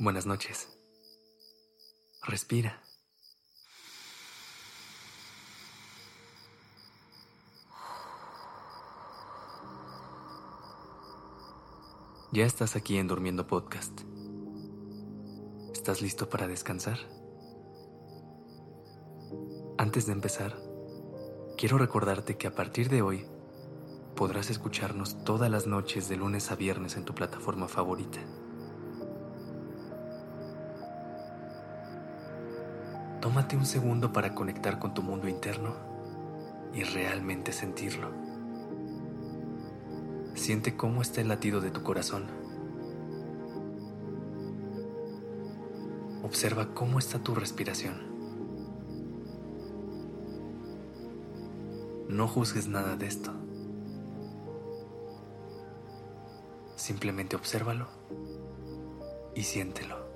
Buenas noches. Respira. Ya estás aquí en Durmiendo Podcast. ¿Estás listo para descansar? Antes de empezar, quiero recordarte que a partir de hoy podrás escucharnos todas las noches de lunes a viernes en tu plataforma favorita. Tómate un segundo para conectar con tu mundo interno y realmente sentirlo. Siente cómo está el latido de tu corazón. Observa cómo está tu respiración. No juzgues nada de esto. Simplemente obsérvalo y siéntelo.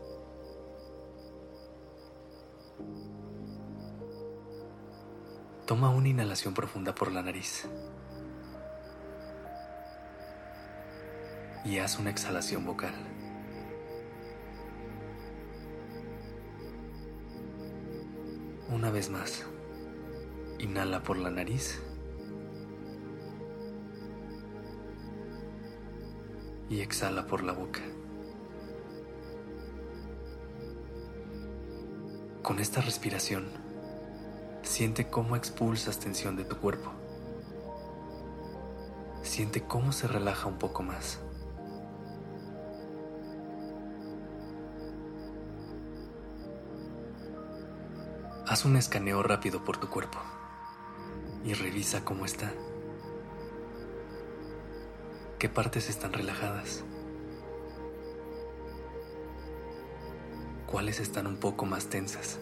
Toma una inhalación profunda por la nariz. Y haz una exhalación vocal. Una vez más, inhala por la nariz. Y exhala por la boca. Con esta respiración, Siente cómo expulsas tensión de tu cuerpo. Siente cómo se relaja un poco más. Haz un escaneo rápido por tu cuerpo y revisa cómo está. ¿Qué partes están relajadas? ¿Cuáles están un poco más tensas?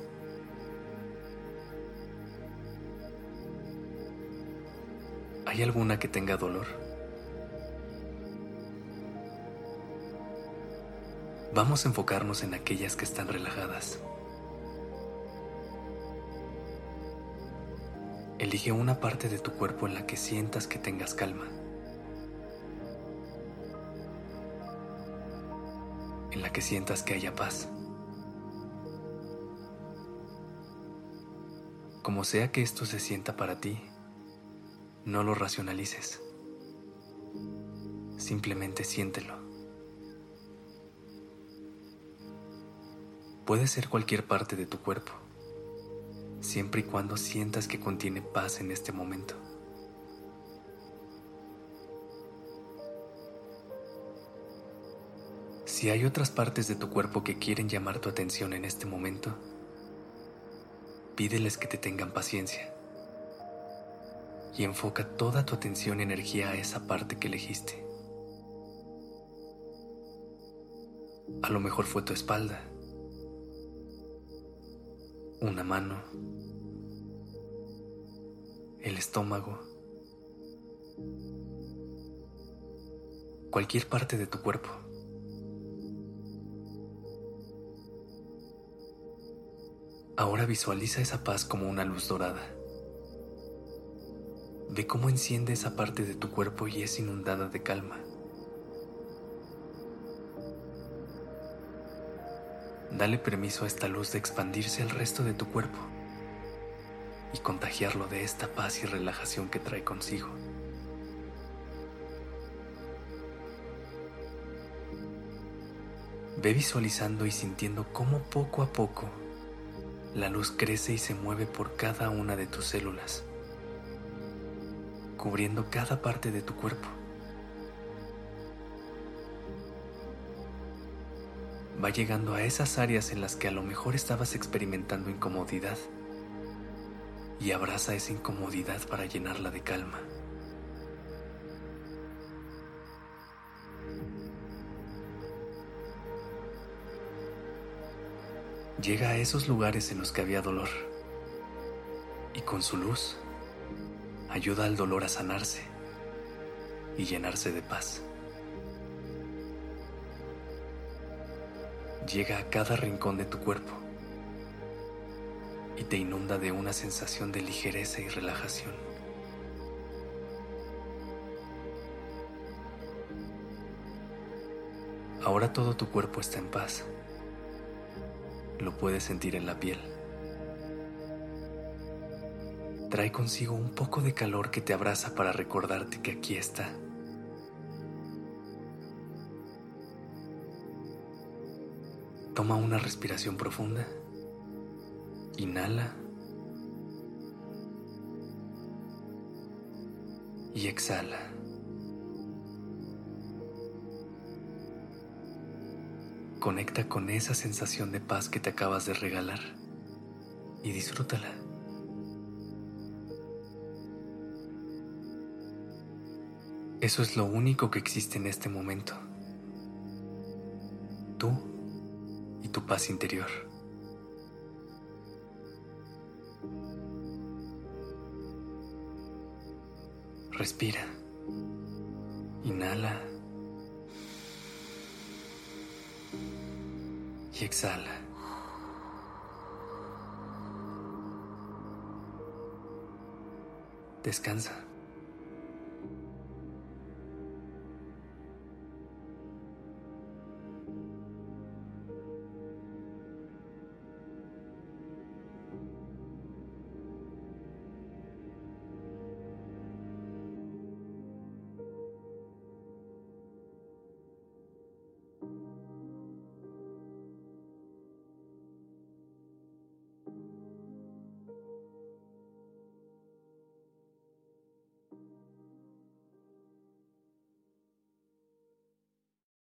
¿Hay alguna que tenga dolor? Vamos a enfocarnos en aquellas que están relajadas. Elige una parte de tu cuerpo en la que sientas que tengas calma. En la que sientas que haya paz. Como sea que esto se sienta para ti, no lo racionalices. Simplemente siéntelo. Puede ser cualquier parte de tu cuerpo, siempre y cuando sientas que contiene paz en este momento. Si hay otras partes de tu cuerpo que quieren llamar tu atención en este momento, pídeles que te tengan paciencia y enfoca toda tu atención y energía a esa parte que elegiste. A lo mejor fue tu espalda, una mano, el estómago, cualquier parte de tu cuerpo. Ahora visualiza esa paz como una luz dorada. Ve cómo enciende esa parte de tu cuerpo y es inundada de calma. Dale permiso a esta luz de expandirse al resto de tu cuerpo y contagiarlo de esta paz y relajación que trae consigo. Ve visualizando y sintiendo cómo poco a poco la luz crece y se mueve por cada una de tus células, cubriendo cada parte de tu cuerpo. Va llegando a esas áreas en las que a lo mejor estabas experimentando incomodidad y abraza esa incomodidad para llenarla de calma. llega a esos lugares en los que había dolor y con su luz ayuda al dolor a sanarse y llenarse de paz. Llega a cada rincón de tu cuerpo y te inunda de una sensación de ligereza y relajación. Ahora todo tu cuerpo está en paz lo puedes sentir en la piel. Trae consigo un poco de calor que te abraza para recordarte que aquí está. Toma una respiración profunda. Inhala. Y exhala. Conecta con esa sensación de paz que te acabas de regalar y disfrútala. Eso es lo único que existe en este momento. Tú y tu paz interior. Respira. Inhala. y exhala. Descansa.